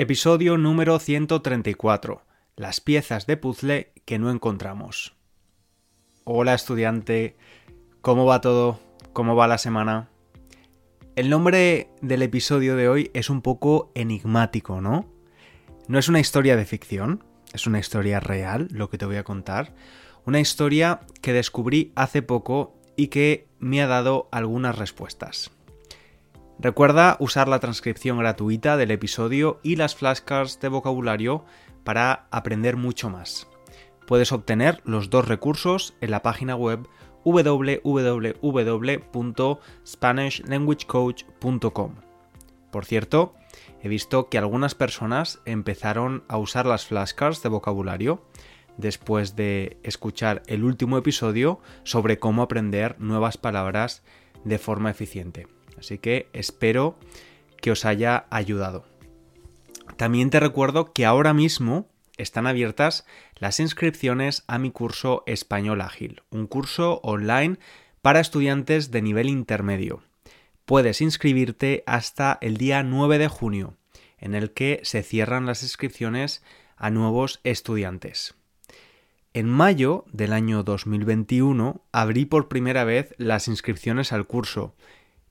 Episodio número 134. Las piezas de puzzle que no encontramos. Hola estudiante, ¿cómo va todo? ¿Cómo va la semana? El nombre del episodio de hoy es un poco enigmático, ¿no? No es una historia de ficción, es una historia real lo que te voy a contar. Una historia que descubrí hace poco y que me ha dado algunas respuestas. Recuerda usar la transcripción gratuita del episodio y las flashcards de vocabulario para aprender mucho más. Puedes obtener los dos recursos en la página web www.spanishlanguagecoach.com. Por cierto, he visto que algunas personas empezaron a usar las flashcards de vocabulario después de escuchar el último episodio sobre cómo aprender nuevas palabras de forma eficiente. Así que espero que os haya ayudado. También te recuerdo que ahora mismo están abiertas las inscripciones a mi curso Español Ágil, un curso online para estudiantes de nivel intermedio. Puedes inscribirte hasta el día 9 de junio, en el que se cierran las inscripciones a nuevos estudiantes. En mayo del año 2021 abrí por primera vez las inscripciones al curso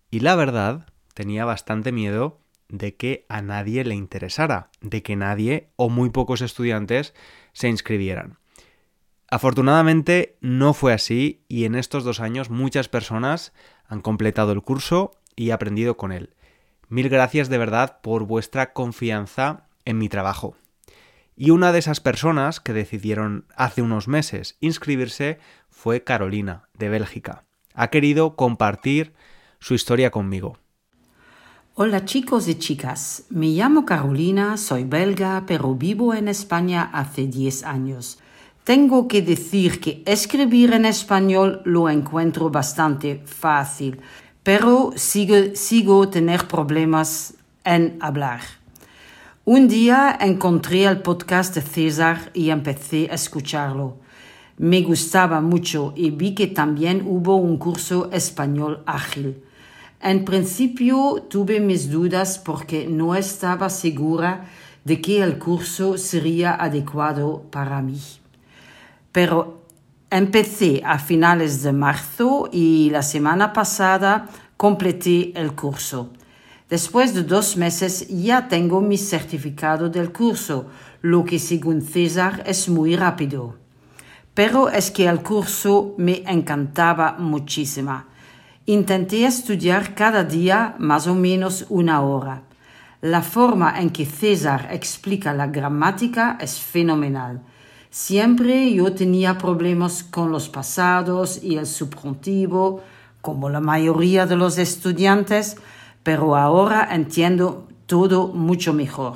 y la verdad, tenía bastante miedo de que a nadie le interesara, de que nadie o muy pocos estudiantes se inscribieran. Afortunadamente no fue así y en estos dos años muchas personas han completado el curso y aprendido con él. Mil gracias de verdad por vuestra confianza en mi trabajo. Y una de esas personas que decidieron hace unos meses inscribirse fue Carolina, de Bélgica. Ha querido compartir su historia conmigo. Hola chicos y chicas, me llamo Carolina, soy belga, pero vivo en España hace 10 años. Tengo que decir que escribir en español lo encuentro bastante fácil, pero sigo, sigo tener problemas en hablar. Un día encontré el podcast de César y empecé a escucharlo. Me gustaba mucho y vi que también hubo un curso español ágil. En principio tuve mis dudas porque no estaba segura de que el curso sería adecuado para mí. Pero empecé a finales de marzo y la semana pasada completé el curso. Después de dos meses ya tengo mi certificado del curso, lo que según César es muy rápido. Pero es que el curso me encantaba muchísimo. Intenté estudiar cada día más o menos una hora. La forma en que César explica la gramática es fenomenal. Siempre yo tenía problemas con los pasados y el subjuntivo, como la mayoría de los estudiantes, pero ahora entiendo todo mucho mejor.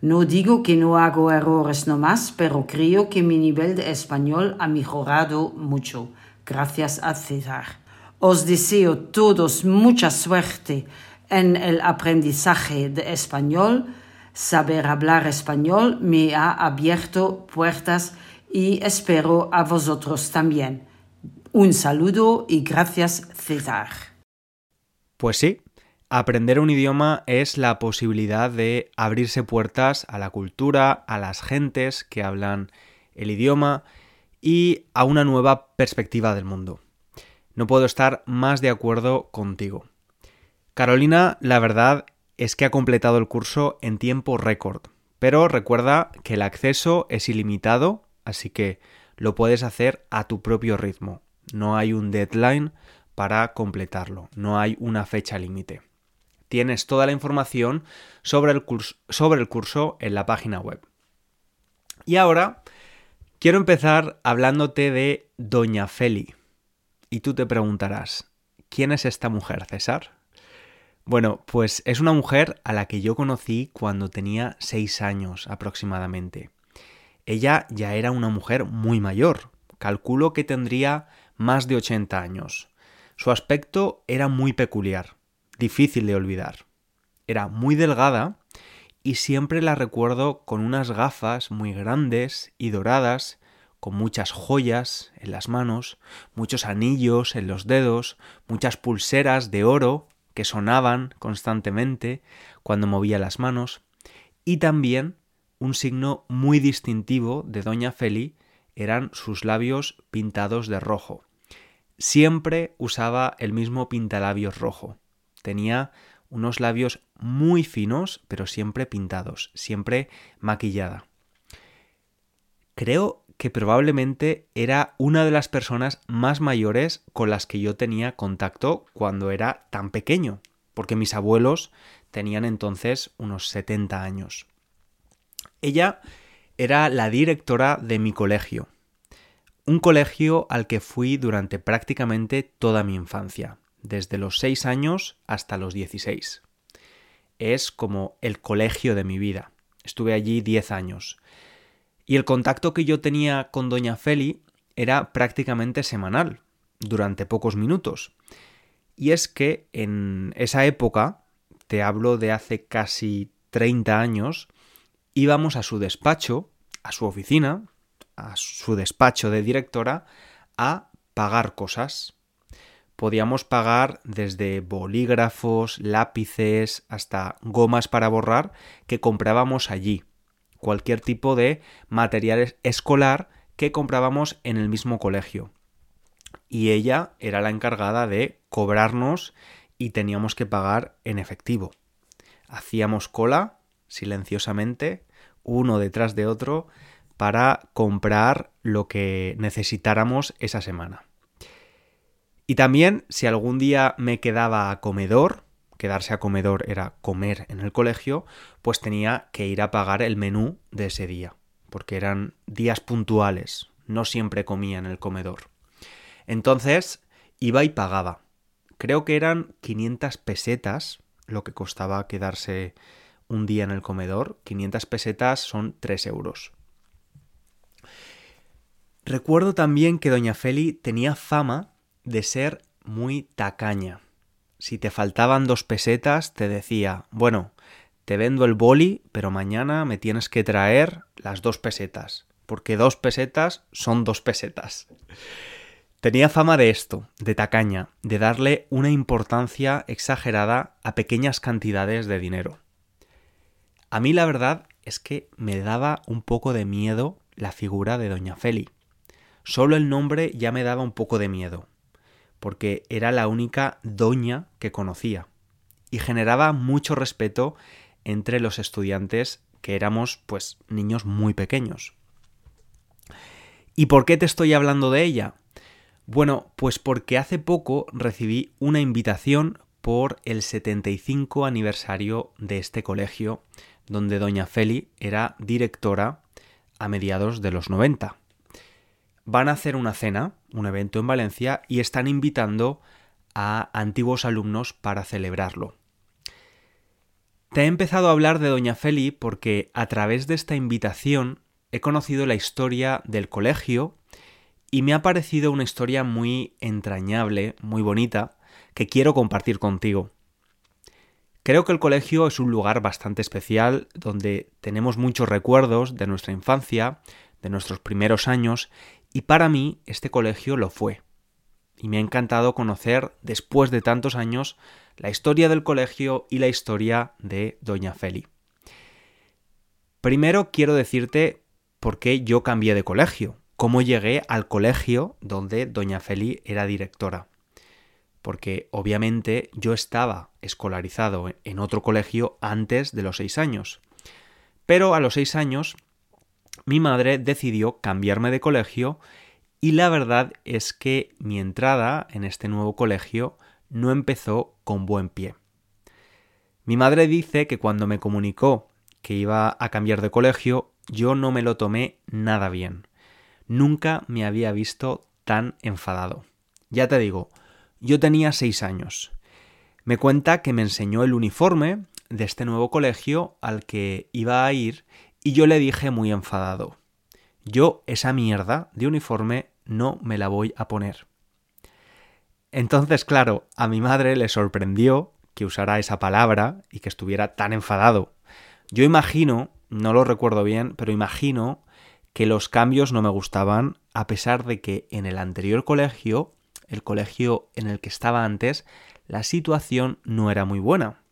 No digo que no hago errores nomás, pero creo que mi nivel de español ha mejorado mucho, gracias a César. Os deseo todos mucha suerte en el aprendizaje de español. Saber hablar español me ha abierto puertas y espero a vosotros también. Un saludo y gracias César. Pues sí, aprender un idioma es la posibilidad de abrirse puertas a la cultura, a las gentes que hablan el idioma y a una nueva perspectiva del mundo. No puedo estar más de acuerdo contigo. Carolina, la verdad es que ha completado el curso en tiempo récord, pero recuerda que el acceso es ilimitado, así que lo puedes hacer a tu propio ritmo. No hay un deadline para completarlo, no hay una fecha límite. Tienes toda la información sobre el, curso, sobre el curso en la página web. Y ahora quiero empezar hablándote de Doña Feli. Y tú te preguntarás, ¿quién es esta mujer, César? Bueno, pues es una mujer a la que yo conocí cuando tenía seis años aproximadamente. Ella ya era una mujer muy mayor, calculo que tendría más de 80 años. Su aspecto era muy peculiar, difícil de olvidar. Era muy delgada y siempre la recuerdo con unas gafas muy grandes y doradas con muchas joyas en las manos, muchos anillos en los dedos, muchas pulseras de oro que sonaban constantemente cuando movía las manos, Y también un signo muy distintivo de Doña Feli eran sus labios pintados de rojo. Siempre usaba el mismo pintalabios rojo. Tenía unos labios muy finos, pero siempre pintados, siempre maquillada. Creo que probablemente era una de las personas más mayores con las que yo tenía contacto cuando era tan pequeño, porque mis abuelos tenían entonces unos 70 años. Ella era la directora de mi colegio, un colegio al que fui durante prácticamente toda mi infancia desde los 6 años hasta los 16. Es como el colegio de mi vida. Estuve allí 10 años. Y el contacto que yo tenía con doña Feli era prácticamente semanal, durante pocos minutos. Y es que en esa época, te hablo de hace casi 30 años, íbamos a su despacho, a su oficina, a su despacho de directora, a pagar cosas podíamos pagar desde bolígrafos, lápices, hasta gomas para borrar que comprábamos allí. Cualquier tipo de material escolar que comprábamos en el mismo colegio. Y ella era la encargada de cobrarnos y teníamos que pagar en efectivo. Hacíamos cola silenciosamente, uno detrás de otro, para comprar lo que necesitáramos esa semana. Y también, si algún día me quedaba a comedor, quedarse a comedor era comer en el colegio, pues tenía que ir a pagar el menú de ese día, porque eran días puntuales, no siempre comía en el comedor. Entonces, iba y pagaba. Creo que eran 500 pesetas lo que costaba quedarse un día en el comedor. 500 pesetas son 3 euros. Recuerdo también que doña Feli tenía fama de ser muy tacaña. Si te faltaban dos pesetas, te decía, bueno, te vendo el boli, pero mañana me tienes que traer las dos pesetas, porque dos pesetas son dos pesetas. Tenía fama de esto, de tacaña, de darle una importancia exagerada a pequeñas cantidades de dinero. A mí la verdad es que me daba un poco de miedo la figura de Doña Feli. Solo el nombre ya me daba un poco de miedo porque era la única doña que conocía y generaba mucho respeto entre los estudiantes que éramos pues niños muy pequeños. ¿Y por qué te estoy hablando de ella? Bueno, pues porque hace poco recibí una invitación por el 75 aniversario de este colegio, donde doña Feli era directora a mediados de los 90 van a hacer una cena, un evento en Valencia, y están invitando a antiguos alumnos para celebrarlo. Te he empezado a hablar de Doña Feli porque a través de esta invitación he conocido la historia del colegio y me ha parecido una historia muy entrañable, muy bonita, que quiero compartir contigo. Creo que el colegio es un lugar bastante especial donde tenemos muchos recuerdos de nuestra infancia, de nuestros primeros años y para mí este colegio lo fue. Y me ha encantado conocer, después de tantos años, la historia del colegio y la historia de Doña Feli. Primero quiero decirte por qué yo cambié de colegio, cómo llegué al colegio donde Doña Feli era directora. Porque obviamente yo estaba escolarizado en otro colegio antes de los seis años. Pero a los seis años mi madre decidió cambiarme de colegio y la verdad es que mi entrada en este nuevo colegio no empezó con buen pie. Mi madre dice que cuando me comunicó que iba a cambiar de colegio, yo no me lo tomé nada bien. Nunca me había visto tan enfadado. Ya te digo, yo tenía seis años. Me cuenta que me enseñó el uniforme de este nuevo colegio al que iba a ir y yo le dije muy enfadado, yo esa mierda de uniforme no me la voy a poner. Entonces, claro, a mi madre le sorprendió que usara esa palabra y que estuviera tan enfadado. Yo imagino, no lo recuerdo bien, pero imagino que los cambios no me gustaban, a pesar de que en el anterior colegio, el colegio en el que estaba antes, la situación no era muy buena.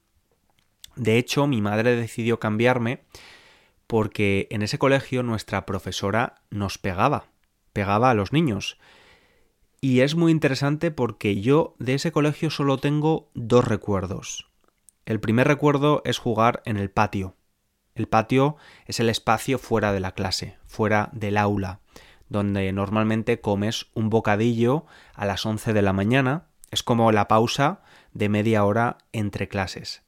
De hecho, mi madre decidió cambiarme porque en ese colegio nuestra profesora nos pegaba, pegaba a los niños. Y es muy interesante porque yo de ese colegio solo tengo dos recuerdos. El primer recuerdo es jugar en el patio. El patio es el espacio fuera de la clase, fuera del aula, donde normalmente comes un bocadillo a las 11 de la mañana. Es como la pausa de media hora entre clases.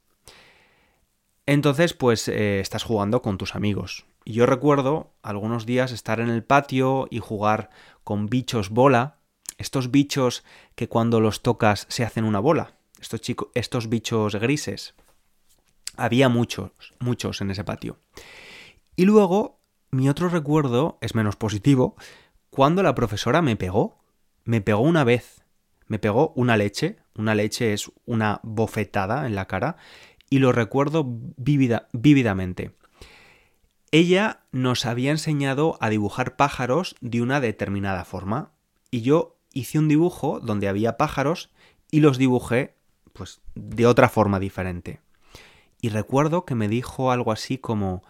Entonces, pues eh, estás jugando con tus amigos. Y yo recuerdo algunos días estar en el patio y jugar con bichos bola, estos bichos que cuando los tocas se hacen una bola, estos, estos bichos grises. Había muchos, muchos en ese patio. Y luego, mi otro recuerdo es menos positivo, cuando la profesora me pegó. Me pegó una vez. Me pegó una leche. Una leche es una bofetada en la cara. Y lo recuerdo vívidamente. Ella nos había enseñado a dibujar pájaros de una determinada forma. Y yo hice un dibujo donde había pájaros y los dibujé pues de otra forma diferente. Y recuerdo que me dijo algo así como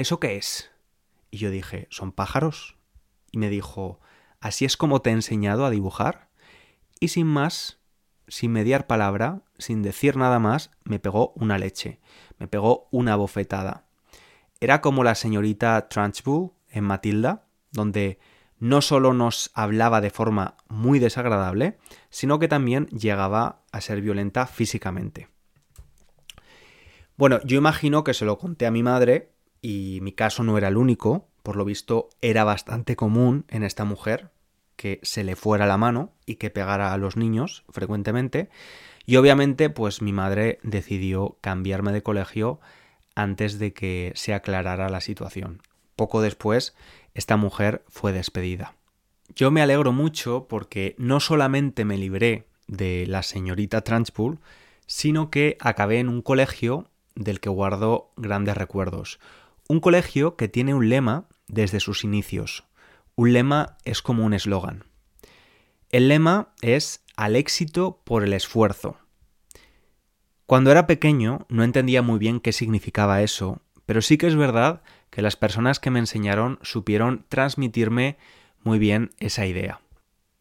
¿Eso qué es? Y yo dije, ¿son pájaros? Y me dijo, ¿así es como te he enseñado a dibujar? Y sin más, sin mediar palabra, sin decir nada más, me pegó una leche, me pegó una bofetada. Era como la señorita Trunchbull en Matilda, donde no solo nos hablaba de forma muy desagradable, sino que también llegaba a ser violenta físicamente. Bueno, yo imagino que se lo conté a mi madre y mi caso no era el único, por lo visto era bastante común en esta mujer que se le fuera la mano y que pegara a los niños frecuentemente, y obviamente pues mi madre decidió cambiarme de colegio antes de que se aclarara la situación. Poco después esta mujer fue despedida. Yo me alegro mucho porque no solamente me libré de la señorita Transpool, sino que acabé en un colegio del que guardo grandes recuerdos. Un colegio que tiene un lema desde sus inicios. Un lema es como un eslogan. El lema es al éxito por el esfuerzo. Cuando era pequeño no entendía muy bien qué significaba eso, pero sí que es verdad que las personas que me enseñaron supieron transmitirme muy bien esa idea.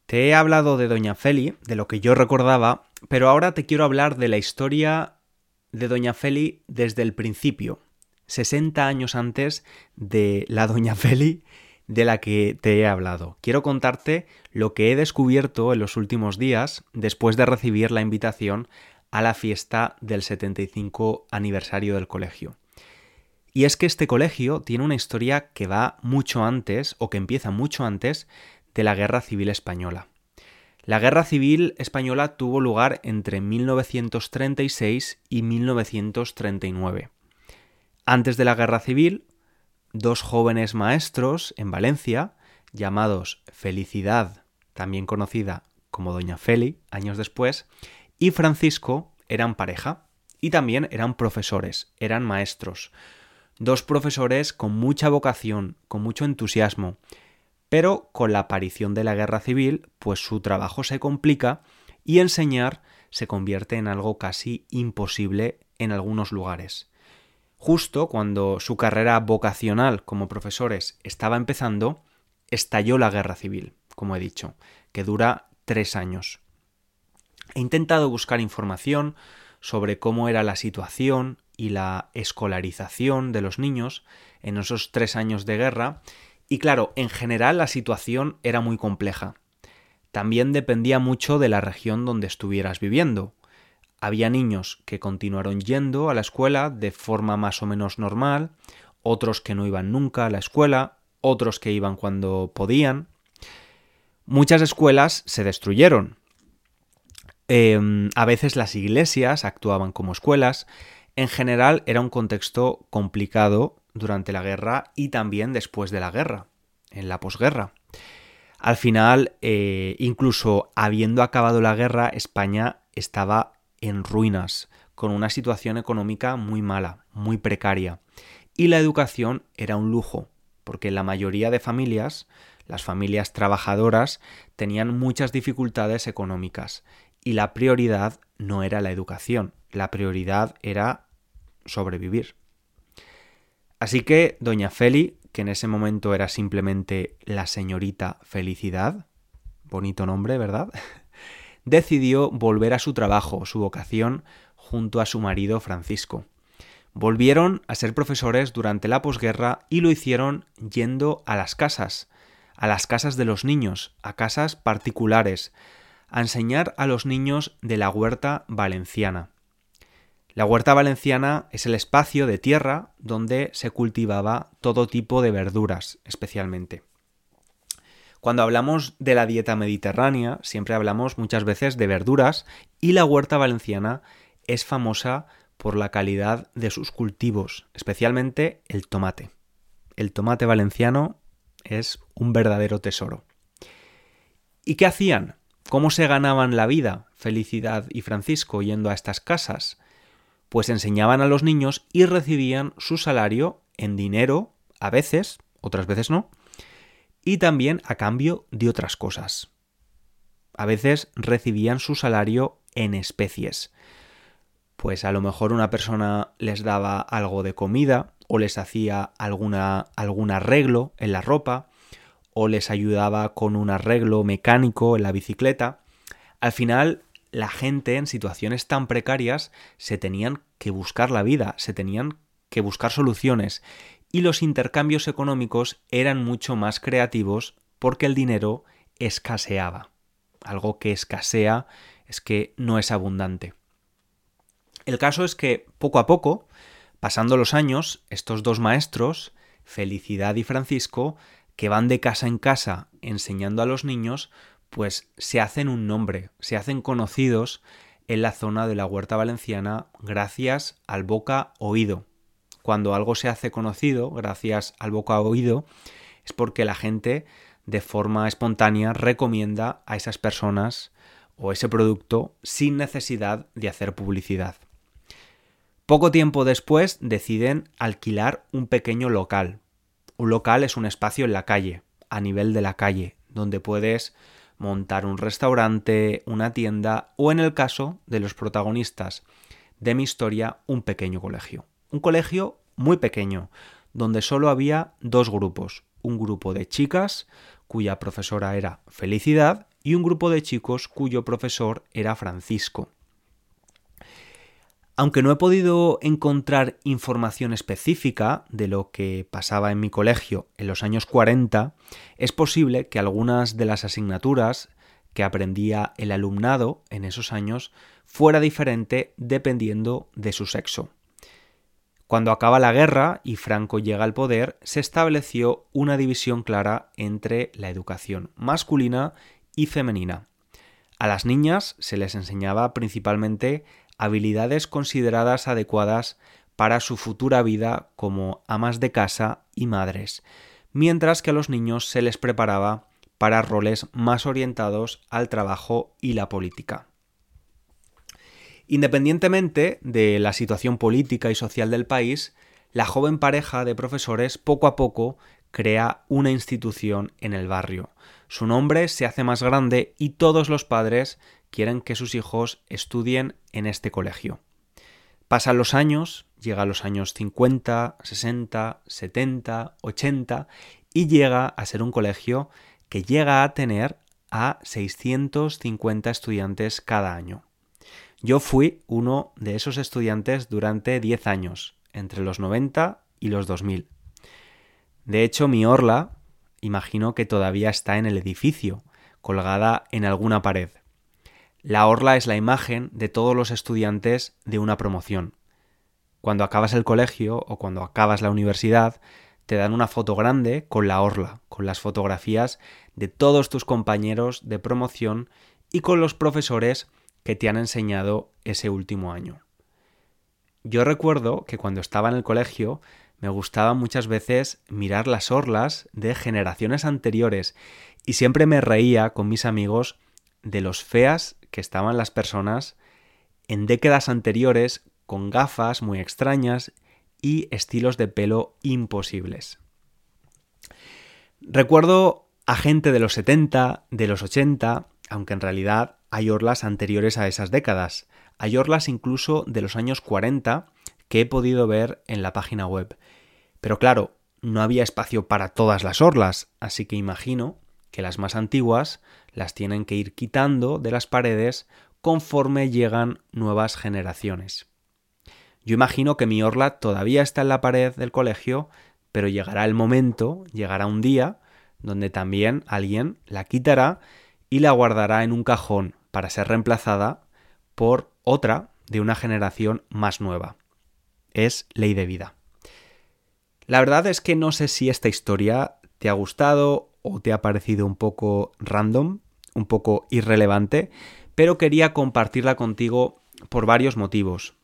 Te he hablado de Doña Feli, de lo que yo recordaba, pero ahora te quiero hablar de la historia de Doña Feli desde el principio, 60 años antes de la Doña Feli de la que te he hablado. Quiero contarte lo que he descubierto en los últimos días después de recibir la invitación a la fiesta del 75 aniversario del colegio. Y es que este colegio tiene una historia que va mucho antes, o que empieza mucho antes, de la Guerra Civil Española. La Guerra Civil Española tuvo lugar entre 1936 y 1939. Antes de la Guerra Civil, dos jóvenes maestros en Valencia, llamados Felicidad, también conocida como Doña Feli, años después, y Francisco eran pareja y también eran profesores, eran maestros dos profesores con mucha vocación, con mucho entusiasmo, pero con la aparición de la guerra civil, pues su trabajo se complica y enseñar se convierte en algo casi imposible en algunos lugares. Justo cuando su carrera vocacional como profesores estaba empezando, estalló la guerra civil, como he dicho, que dura tres años. He intentado buscar información sobre cómo era la situación y la escolarización de los niños en esos tres años de guerra. Y claro, en general la situación era muy compleja. También dependía mucho de la región donde estuvieras viviendo. Había niños que continuaron yendo a la escuela de forma más o menos normal, otros que no iban nunca a la escuela, otros que iban cuando podían. Muchas escuelas se destruyeron. Em, a veces las iglesias actuaban como escuelas, en general era un contexto complicado durante la guerra y también después de la guerra, en la posguerra. Al final, eh, incluso habiendo acabado la guerra, España estaba en ruinas, con una situación económica muy mala, muy precaria. Y la educación era un lujo, porque la mayoría de familias, las familias trabajadoras, tenían muchas dificultades económicas. Y la prioridad no era la educación, la prioridad era sobrevivir. Así que doña Feli, que en ese momento era simplemente la señorita Felicidad, bonito nombre, ¿verdad? decidió volver a su trabajo, su vocación, junto a su marido Francisco. Volvieron a ser profesores durante la posguerra y lo hicieron yendo a las casas, a las casas de los niños, a casas particulares, a enseñar a los niños de la huerta valenciana. La huerta valenciana es el espacio de tierra donde se cultivaba todo tipo de verduras, especialmente. Cuando hablamos de la dieta mediterránea, siempre hablamos muchas veces de verduras y la huerta valenciana es famosa por la calidad de sus cultivos, especialmente el tomate. El tomate valenciano es un verdadero tesoro. ¿Y qué hacían? ¿Cómo se ganaban la vida Felicidad y Francisco yendo a estas casas? Pues enseñaban a los niños y recibían su salario en dinero, a veces, otras veces no, y también a cambio de otras cosas. A veces recibían su salario en especies. Pues a lo mejor una persona les daba algo de comida o les hacía alguna, algún arreglo en la ropa o les ayudaba con un arreglo mecánico en la bicicleta. Al final, la gente en situaciones tan precarias se tenían que buscar la vida, se tenían que buscar soluciones y los intercambios económicos eran mucho más creativos porque el dinero escaseaba. Algo que escasea es que no es abundante. El caso es que poco a poco, pasando los años, estos dos maestros, Felicidad y Francisco, que van de casa en casa enseñando a los niños, pues se hacen un nombre, se hacen conocidos en la zona de la huerta valenciana gracias al boca oído cuando algo se hace conocido gracias al boca a oído, es porque la gente de forma espontánea recomienda a esas personas o ese producto sin necesidad de hacer publicidad. Poco tiempo después deciden alquilar un pequeño local. Un local es un espacio en la calle, a nivel de la calle, donde puedes montar un restaurante, una tienda o en el caso de los protagonistas de mi historia, un pequeño colegio. Un colegio muy pequeño, donde solo había dos grupos, un grupo de chicas, cuya profesora era Felicidad, y un grupo de chicos cuyo profesor era Francisco. Aunque no he podido encontrar información específica de lo que pasaba en mi colegio en los años 40, es posible que algunas de las asignaturas que aprendía el alumnado en esos años fuera diferente dependiendo de su sexo. Cuando acaba la guerra y Franco llega al poder, se estableció una división clara entre la educación masculina y femenina. A las niñas se les enseñaba principalmente habilidades consideradas adecuadas para su futura vida como amas de casa y madres, mientras que a los niños se les preparaba para roles más orientados al trabajo y la política. Independientemente de la situación política y social del país, la joven pareja de profesores poco a poco crea una institución en el barrio. Su nombre se hace más grande y todos los padres quieren que sus hijos estudien en este colegio. Pasan los años, llega a los años 50, 60, 70, 80 y llega a ser un colegio que llega a tener a 650 estudiantes cada año. Yo fui uno de esos estudiantes durante 10 años, entre los 90 y los 2000. De hecho, mi orla, imagino que todavía está en el edificio, colgada en alguna pared. La orla es la imagen de todos los estudiantes de una promoción. Cuando acabas el colegio o cuando acabas la universidad, te dan una foto grande con la orla, con las fotografías de todos tus compañeros de promoción y con los profesores que te han enseñado ese último año. Yo recuerdo que cuando estaba en el colegio me gustaba muchas veces mirar las orlas de generaciones anteriores y siempre me reía con mis amigos de los feas que estaban las personas en décadas anteriores con gafas muy extrañas y estilos de pelo imposibles. Recuerdo a gente de los 70, de los 80, aunque en realidad hay orlas anteriores a esas décadas. Hay orlas incluso de los años 40 que he podido ver en la página web. Pero claro, no había espacio para todas las orlas, así que imagino que las más antiguas las tienen que ir quitando de las paredes conforme llegan nuevas generaciones. Yo imagino que mi orla todavía está en la pared del colegio, pero llegará el momento, llegará un día, donde también alguien la quitará y la guardará en un cajón para ser reemplazada por otra de una generación más nueva. Es ley de vida. La verdad es que no sé si esta historia te ha gustado o te ha parecido un poco random, un poco irrelevante, pero quería compartirla contigo por varios motivos.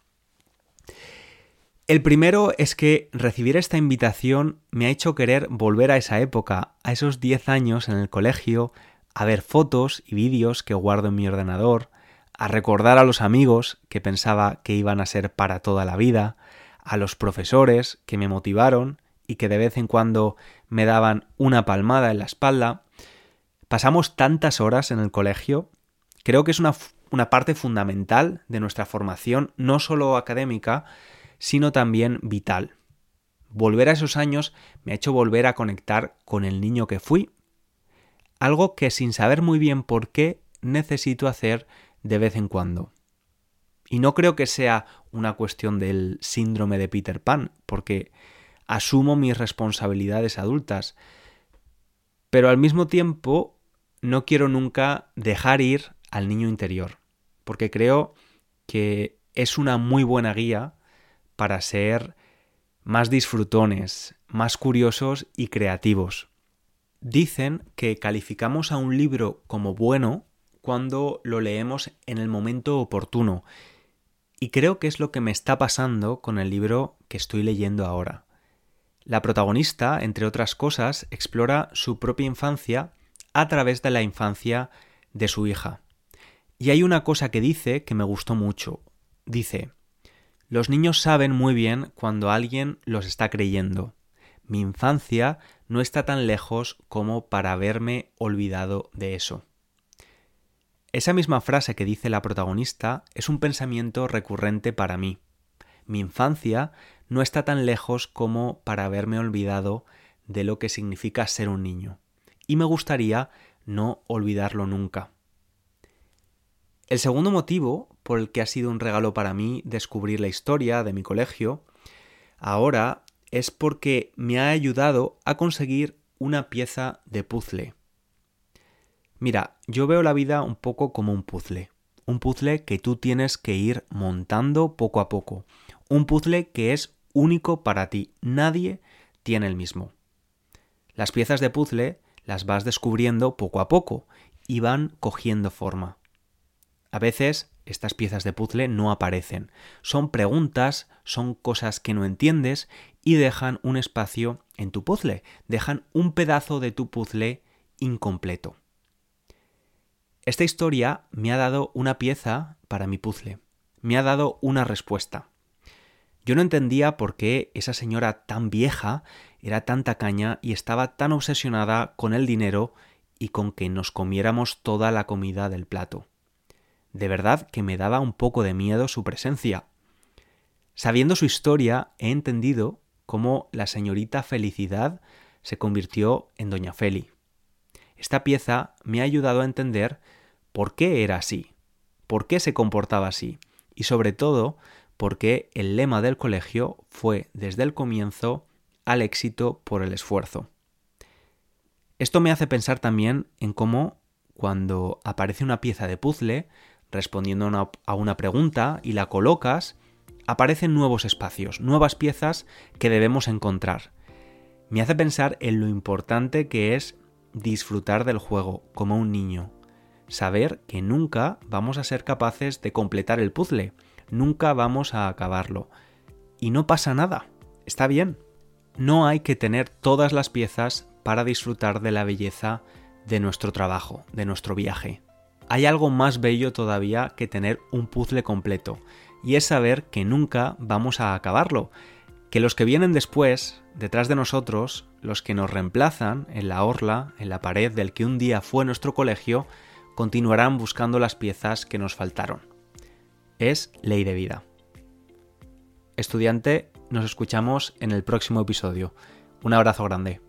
El primero es que recibir esta invitación me ha hecho querer volver a esa época, a esos 10 años en el colegio, a ver fotos y vídeos que guardo en mi ordenador, a recordar a los amigos que pensaba que iban a ser para toda la vida, a los profesores que me motivaron y que de vez en cuando me daban una palmada en la espalda. Pasamos tantas horas en el colegio, creo que es una, una parte fundamental de nuestra formación, no solo académica, sino también vital. Volver a esos años me ha hecho volver a conectar con el niño que fui, algo que sin saber muy bien por qué necesito hacer de vez en cuando. Y no creo que sea una cuestión del síndrome de Peter Pan, porque asumo mis responsabilidades adultas, pero al mismo tiempo no quiero nunca dejar ir al niño interior, porque creo que es una muy buena guía para ser más disfrutones, más curiosos y creativos. Dicen que calificamos a un libro como bueno cuando lo leemos en el momento oportuno, y creo que es lo que me está pasando con el libro que estoy leyendo ahora. La protagonista, entre otras cosas, explora su propia infancia a través de la infancia de su hija. Y hay una cosa que dice que me gustó mucho. Dice, los niños saben muy bien cuando alguien los está creyendo. Mi infancia no está tan lejos como para haberme olvidado de eso. Esa misma frase que dice la protagonista es un pensamiento recurrente para mí. Mi infancia no está tan lejos como para haberme olvidado de lo que significa ser un niño. Y me gustaría no olvidarlo nunca. El segundo motivo por el que ha sido un regalo para mí descubrir la historia de mi colegio, ahora es porque me ha ayudado a conseguir una pieza de puzzle. Mira, yo veo la vida un poco como un puzzle. Un puzzle que tú tienes que ir montando poco a poco. Un puzzle que es único para ti. Nadie tiene el mismo. Las piezas de puzzle las vas descubriendo poco a poco y van cogiendo forma. A veces estas piezas de puzzle no aparecen. Son preguntas, son cosas que no entiendes y dejan un espacio en tu puzzle, dejan un pedazo de tu puzzle incompleto. Esta historia me ha dado una pieza para mi puzzle, me ha dado una respuesta. Yo no entendía por qué esa señora tan vieja era tan tacaña y estaba tan obsesionada con el dinero y con que nos comiéramos toda la comida del plato. De verdad que me daba un poco de miedo su presencia. Sabiendo su historia, he entendido cómo la señorita Felicidad se convirtió en Doña Feli. Esta pieza me ha ayudado a entender por qué era así, por qué se comportaba así y sobre todo por qué el lema del colegio fue desde el comienzo al éxito por el esfuerzo. Esto me hace pensar también en cómo cuando aparece una pieza de puzzle respondiendo a una pregunta y la colocas, aparecen nuevos espacios, nuevas piezas que debemos encontrar. Me hace pensar en lo importante que es disfrutar del juego como un niño, saber que nunca vamos a ser capaces de completar el puzzle, nunca vamos a acabarlo. Y no pasa nada, está bien. No hay que tener todas las piezas para disfrutar de la belleza de nuestro trabajo, de nuestro viaje hay algo más bello todavía que tener un puzzle completo, y es saber que nunca vamos a acabarlo, que los que vienen después, detrás de nosotros, los que nos reemplazan en la orla, en la pared del que un día fue nuestro colegio, continuarán buscando las piezas que nos faltaron. Es ley de vida. estudiante, nos escuchamos en el próximo episodio. Un abrazo grande.